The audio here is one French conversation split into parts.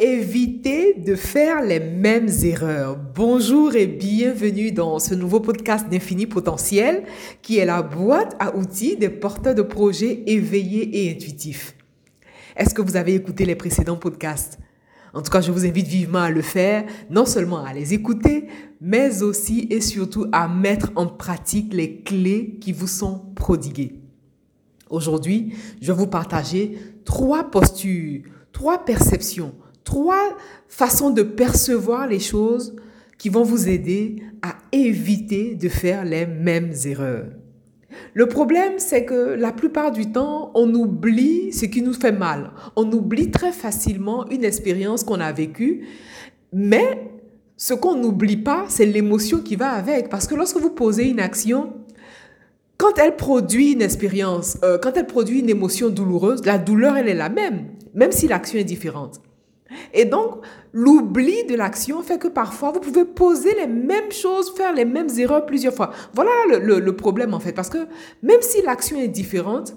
éviter de faire les mêmes erreurs Bonjour et bienvenue dans ce nouveau podcast d'Infini Potentiel qui est la boîte à outils des porteurs de projets éveillés et intuitifs. Est-ce que vous avez écouté les précédents podcasts? En tout cas, je vous invite vivement à le faire, non seulement à les écouter, mais aussi et surtout à mettre en pratique les clés qui vous sont prodiguées. Aujourd'hui, je vais vous partager trois postures, trois perceptions, trois façons de percevoir les choses qui vont vous aider à éviter de faire les mêmes erreurs. Le problème, c'est que la plupart du temps, on oublie ce qui nous fait mal. On oublie très facilement une expérience qu'on a vécue, mais ce qu'on n'oublie pas, c'est l'émotion qui va avec. Parce que lorsque vous posez une action, quand elle produit une expérience, euh, quand elle produit une émotion douloureuse, la douleur, elle est la même, même si l'action est différente. Et donc, l'oubli de l'action fait que parfois, vous pouvez poser les mêmes choses, faire les mêmes erreurs plusieurs fois. Voilà le, problème, en fait. Parce que même si l'action est différente,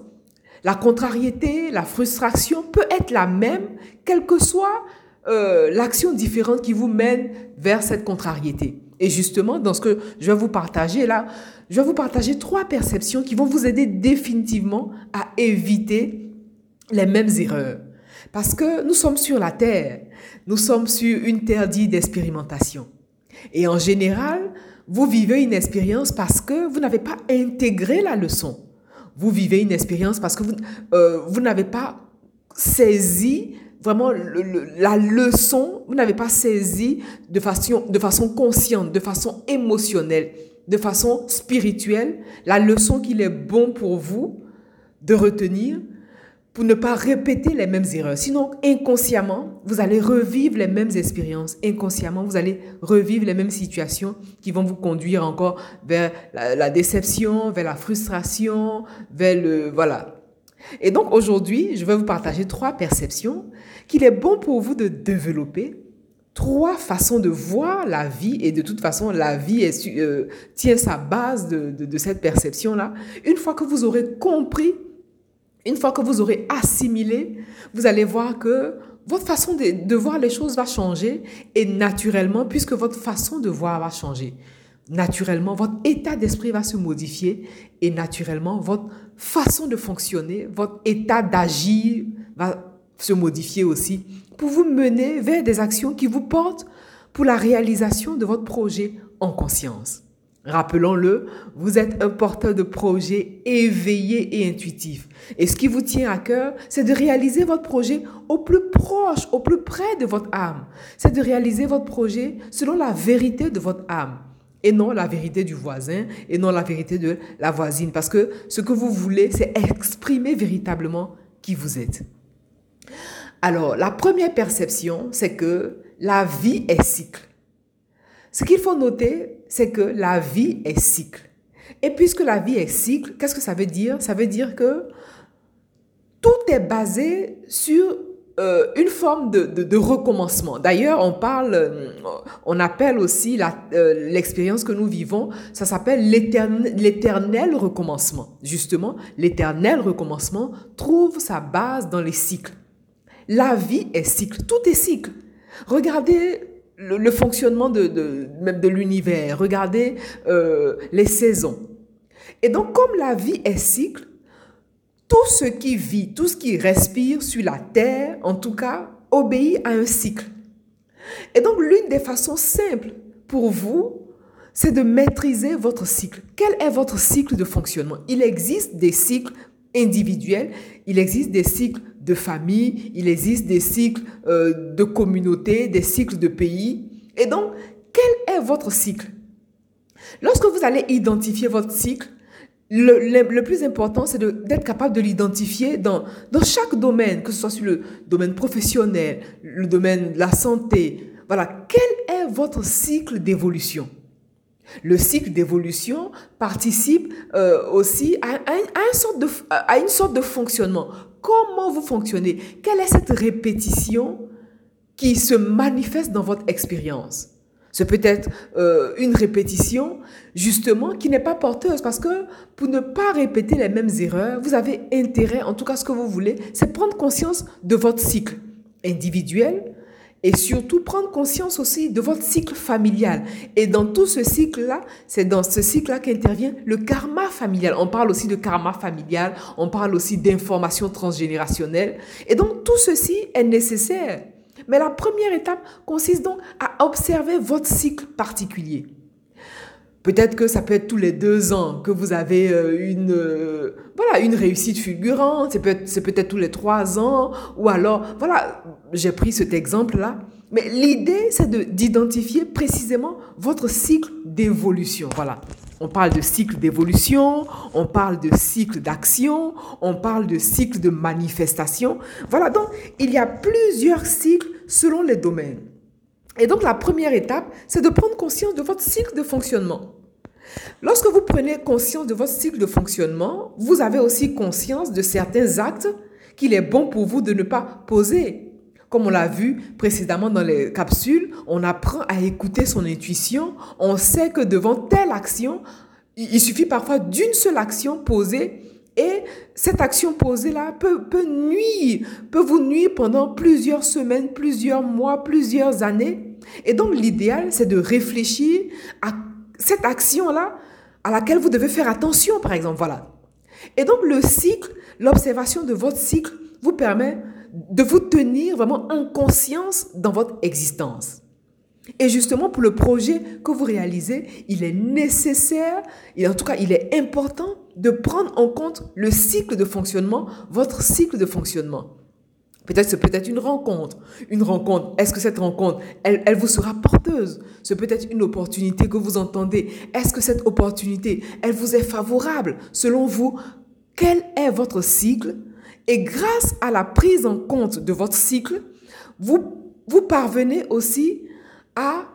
la contrariété, la frustration peut être la même, quelle que soit euh, l'action différente qui vous mène vers cette contrariété. Et justement, dans ce que je vais vous partager là, je vais vous partager trois perceptions qui vont vous aider définitivement à éviter les mêmes erreurs. Parce que nous sommes sur la terre, nous sommes sur une terre dite d'expérimentation. Et en général, vous vivez une expérience parce que vous n'avez pas intégré la leçon. Vous vivez une expérience parce que vous, euh, vous n'avez pas saisi vraiment la leçon, vous n'avez pas saisi de façon, de façon consciente, de façon émotionnelle, de façon spirituelle, la leçon qu'il est bon pour vous de retenir pour ne pas répéter les mêmes erreurs. Sinon, inconsciemment, vous allez revivre les mêmes expériences. Inconsciemment, vous allez revivre les mêmes situations qui vont vous conduire encore vers la, déception, vers la frustration, vers le... Voilà. Et donc aujourd'hui, je vais vous partager trois perceptions qu'il est bon pour vous de développer. Trois façons de voir la vie et de toute façon, la vie euh, tient sa base de, de cette perception-là. Une fois que vous aurez compris une fois que vous aurez assimilé, vous allez voir que votre façon de, voir les choses va changer et naturellement, puisque votre façon de voir va changer, naturellement, votre état d'esprit va se modifier et naturellement, votre façon de fonctionner, votre état d'agir va se modifier aussi pour vous mener vers des actions qui vous portent pour la réalisation de votre projet en conscience. Rappelons-le, vous êtes un porteur de projet éveillé et intuitif. Et ce qui vous tient à cœur, c'est de réaliser votre projet au plus proche, au plus près de votre âme. C'est de réaliser votre projet selon la vérité de votre âme et non la vérité du voisin et non la vérité de la voisine. Parce que ce que vous voulez, c'est exprimer véritablement qui vous êtes. Alors, la première perception, c'est que la vie est cycle. Ce qu'il faut noter, c'est que la vie est cycle. Et puisque la vie est cycle, qu'est-ce que ça veut dire? Ça veut dire que tout est basé sur euh, une forme de, recommencement. D'ailleurs, on parle, euh, on appelle aussi euh, l'expérience que nous vivons, ça s'appelle l'éternel recommencement. Justement, l'éternel recommencement trouve sa base dans les cycles. La vie est cycle, tout est cycle. Regardez le, fonctionnement de, même de l'univers, regardez euh, les saisons. Et donc, comme la vie est cycle, tout ce qui vit, tout ce qui respire sur la terre, en tout cas, obéit à un cycle. Et donc, l'une des façons simples pour vous, c'est de maîtriser votre cycle. Quel est votre cycle de fonctionnement? Il existe des cycles individuels, il existe des cycles de famille, il existe des cycles euh, de communauté, des cycles de pays. Et donc, quel est votre cycle? Lorsque vous allez identifier votre cycle, le, plus important, c'est d'être capable de l'identifier dans, dans chaque domaine, que ce soit sur le domaine professionnel, le domaine de la santé. Voilà, quel est votre cycle d'évolution? Le cycle d'évolution participe euh, aussi à, une sorte de, fonctionnement. Comment vous fonctionnez? Quelle est cette répétition qui se manifeste dans votre expérience? C'est peut-être euh, une répétition justement qui n'est pas porteuse parce que pour ne pas répéter les mêmes erreurs, vous avez intérêt, en tout cas ce que vous voulez, c'est prendre conscience de votre cycle individuel et surtout prendre conscience aussi de votre cycle familial. Et dans tout ce cycle-là, c'est dans ce cycle-là qu'intervient le karma familial. On parle aussi de karma familial, on parle aussi d'information transgénérationnelle. Et donc tout ceci est nécessaire. Mais la première étape consiste donc à observer votre cycle particulier. Peut-être que ça peut être tous les deux ans que vous avez euh, une, euh, voilà, une réussite fulgurante. C'est peut-être, peut tous les trois ans. Ou alors, voilà, j'ai pris cet exemple-là. Mais l'idée, c'est de, d'identifier précisément votre cycle d'évolution. Voilà. On parle de cycle d'évolution, on parle de cycle d'action, on parle de cycle de manifestation. Voilà, donc il y a plusieurs cycles selon les domaines. Et donc la première étape, c'est de prendre conscience de votre cycle de fonctionnement. Lorsque vous prenez conscience de votre cycle de fonctionnement, vous avez aussi conscience de certains actes qu'il est bon pour vous de ne pas poser. Comme on l'a vu précédemment dans les capsules, on apprend à écouter son intuition. On sait que devant telle action, il suffit parfois d'une seule action posée et cette action posée-là peut, peut nuire, peut vous nuire pendant plusieurs semaines, plusieurs mois, plusieurs années. Et donc l'idéal, c'est de réfléchir à cette action-là à laquelle vous devez faire attention, par exemple. Voilà. Et donc le cycle, l'observation de votre cycle vous permet de vous tenir vraiment en conscience dans votre existence. Et justement, pour le projet que vous réalisez, il est nécessaire, et en tout cas, il est important de prendre en compte le cycle de fonctionnement, votre cycle de fonctionnement. Peut-être c'est peut-être une rencontre. Une rencontre, est-ce que cette rencontre, elle, elle vous sera porteuse? C'est peut-être une opportunité que vous entendez. Est-ce que cette opportunité, elle vous est favorable? Selon vous, quel est votre cycle? Et grâce à la prise en compte de votre cycle, vous, vous parvenez aussi à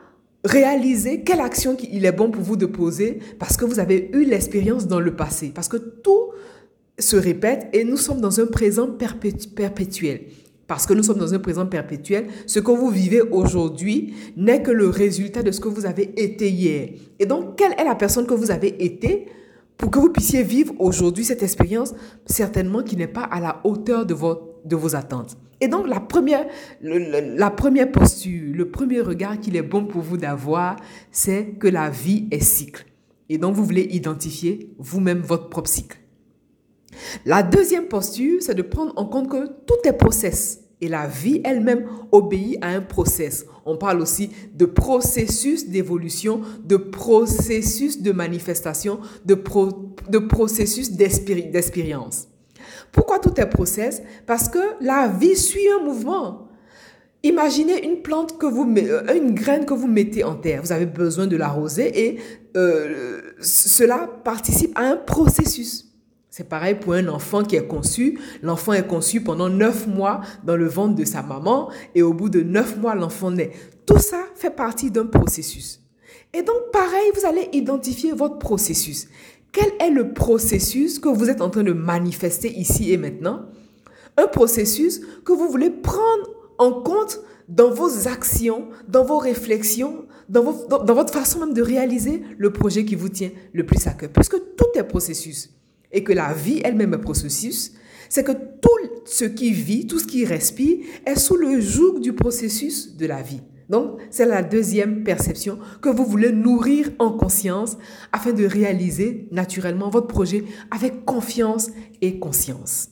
réaliser quelle action il est bon pour vous de poser parce que vous avez eu l'expérience dans le passé. Parce que tout se répète et nous sommes dans un présent perpétuel. Parce que nous sommes dans un présent perpétuel, ce que vous vivez aujourd'hui n'est que le résultat de ce que vous avez été hier. Et donc, quelle est la personne que vous avez été pour que vous puissiez vivre aujourd'hui cette expérience, certainement qui n'est pas à la hauteur de, de vos attentes. Et donc, la première, la première posture, le premier regard qu'il est bon pour vous d'avoir, c'est que la vie est cycle. Et donc, vous voulez identifier vous-même votre propre cycle. La deuxième posture, c'est de prendre en compte que tout est process. Et la vie elle-même obéit à un process. On parle aussi de processus d'évolution, de processus de manifestation, de, de processus d'expérience. Pourquoi tout est process? Parce que la vie suit un mouvement. Imaginez une plante que vous, euh, une graine que vous mettez en terre. Vous avez besoin de l'arroser et euh, cela participe à un processus. C'est pareil pour un enfant qui est conçu. L'enfant est conçu pendant neuf mois dans le ventre de sa maman et au bout de neuf mois, l'enfant naît. Tout ça fait partie d'un processus. Et donc, pareil, vous allez identifier votre processus. Quel est le processus que vous êtes en train de manifester ici et maintenant? Un processus que vous voulez prendre en compte dans vos actions, dans vos réflexions, dans, votre façon même de réaliser le projet qui vous tient le plus à cœur. Puisque tout est processus et que la vie elle-même est processus, c'est que tout ce qui vit, tout ce qui respire est sous le joug du processus de la vie. Donc, c'est la deuxième perception que vous voulez nourrir en conscience afin de réaliser naturellement votre projet avec confiance et conscience.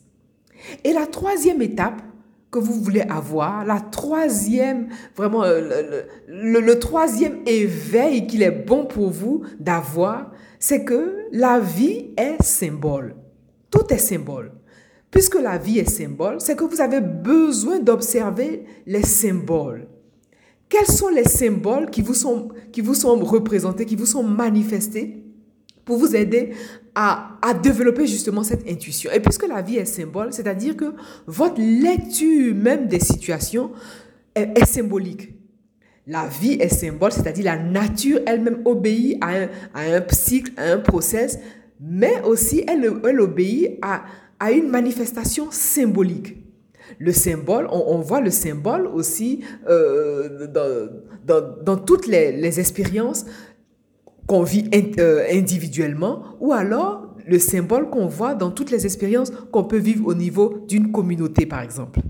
Et la troisième étape que vous voulez avoir, la troisième, vraiment, euh, le, le troisième éveil qu'il est bon pour vous d'avoir, c'est que la vie est symbole. Tout est symbole. Puisque la vie est symbole, c'est que vous avez besoin d'observer les symboles. Quels sont les symboles qui vous sont, représentés, qui vous sont manifestés pour vous aider à, à, développer justement cette intuition? Et puisque la vie est symbole, c'est-à-dire que votre lecture même des situations est symbolique. La vie est symbole, c'est-à-dire la nature elle-même obéit à un, cycle, à un process, mais aussi elle, obéit à une manifestation symbolique. Le symbole, on, voit le symbole aussi euh, dans, toutes les, les expériences qu'on vit euh, individuellement ou alors le symbole qu'on voit dans toutes les expériences qu'on peut vivre au niveau d'une communauté, par exemple.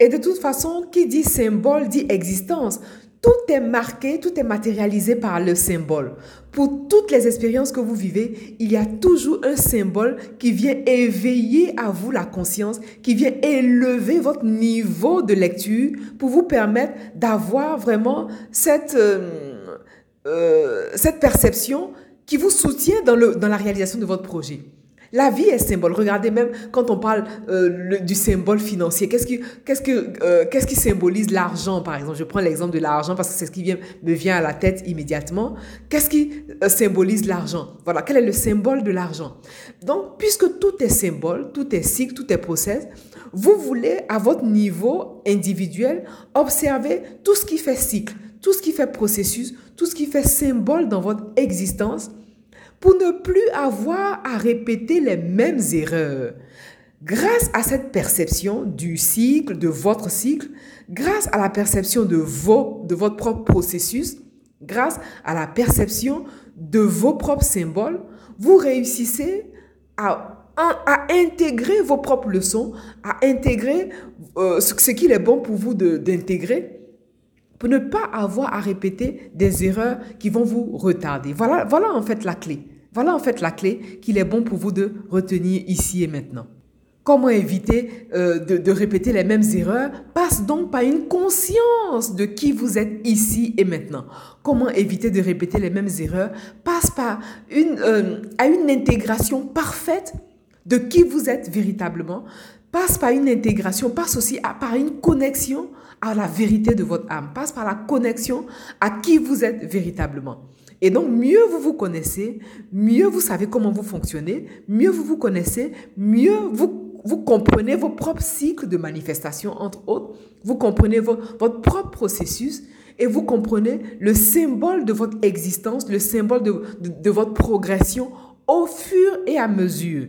Et de toute façon, qui dit symbole dit existence. Tout est marqué, tout est matérialisé par le symbole. Pour toutes les expériences que vous vivez, il y a toujours un symbole qui vient éveiller à vous la conscience, qui vient élever votre niveau de lecture pour vous permettre d'avoir vraiment cette, euh, euh, cette perception qui vous soutient dans, le, dans la réalisation de votre projet. La vie est symbole. Regardez même quand on parle euh, du symbole financier, euh, qu'est-ce qui symbolise l'argent, par exemple? Je prends l'exemple de l'argent parce que c'est ce qui vient, me vient à la tête immédiatement. Qu'est-ce qui euh, symbolise l'argent? Voilà, quel est le symbole de l'argent? Donc, puisque tout est symbole, tout est cycle, tout est process, vous voulez, à votre niveau individuel, observer tout ce qui fait cycle, tout ce qui fait processus, tout ce qui fait symbole dans votre existence pour ne plus avoir à répéter les mêmes erreurs. Grâce à cette perception du cycle, de votre cycle, grâce à la perception de, vos, de votre propre processus, grâce à la perception de vos propres symboles, vous réussissez à, intégrer vos propres leçons, à intégrer euh, ce, ce qu'il est bon pour vous d'intégrer pour ne pas avoir à répéter des erreurs qui vont vous retarder. Voilà, voilà en fait la clé. Voilà en fait la clé qu'il est bon pour vous de retenir ici et maintenant. Comment éviter euh, de, répéter les mêmes erreurs passe donc par une conscience de qui vous êtes ici et maintenant. Comment éviter de répéter les mêmes erreurs passe par une, euh, à une intégration parfaite de qui vous êtes véritablement, passe par une intégration, passe aussi par une connexion à la vérité de votre âme, passe par la connexion à qui vous êtes véritablement. Et donc, mieux vous vous connaissez, mieux vous savez comment vous fonctionnez, mieux vous vous connaissez, mieux vous, comprenez vos propres cycles de manifestation, entre autres, vous comprenez votre propre processus et vous comprenez le symbole de votre existence, le symbole de votre progression au fur et à mesure.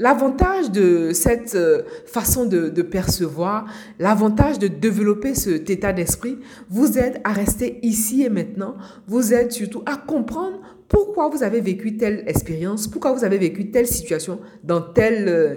L'avantage de cette euh, façon de, percevoir, l'avantage de développer cet état d'esprit, vous aide à rester ici et maintenant, vous aide surtout à comprendre pourquoi vous avez vécu telle expérience, pourquoi vous avez vécu telle situation dans telle, euh,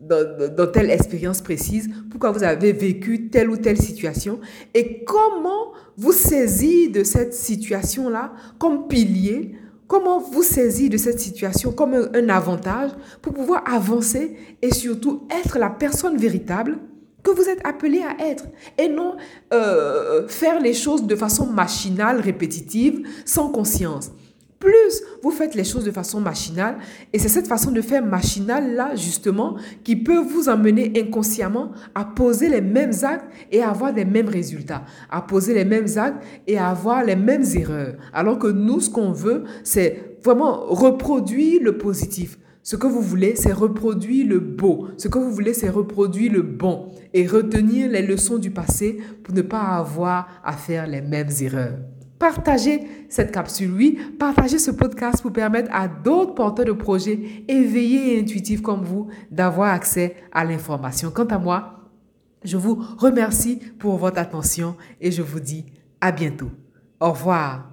dans, dans telle expérience précise, pourquoi vous avez vécu telle ou telle situation et comment vous saisir de cette situation-là comme pilier Comment vous saisir de cette situation comme un, avantage pour pouvoir avancer et surtout être la personne véritable que vous êtes appelé à être et non euh, faire les choses de façon machinale, répétitive, sans conscience vous faites les choses de façon machinale. Et c'est cette façon de faire machinale-là, justement, qui peut vous emmener inconsciemment à poser les mêmes actes et avoir les mêmes résultats. À poser les mêmes actes et à avoir les mêmes erreurs. Alors que nous, ce qu'on veut, c'est vraiment reproduire le positif. Ce que vous voulez, c'est reproduire le beau. Ce que vous voulez, c'est reproduire le bon. Et retenir les leçons du passé pour ne pas avoir à faire les mêmes erreurs. Partagez cette capsule, oui, partagez ce podcast pour permettre à d'autres porteurs de projets éveillés et intuitifs comme vous d'avoir accès à l'information. Quant à moi, je vous remercie pour votre attention et je vous dis à bientôt. Au revoir.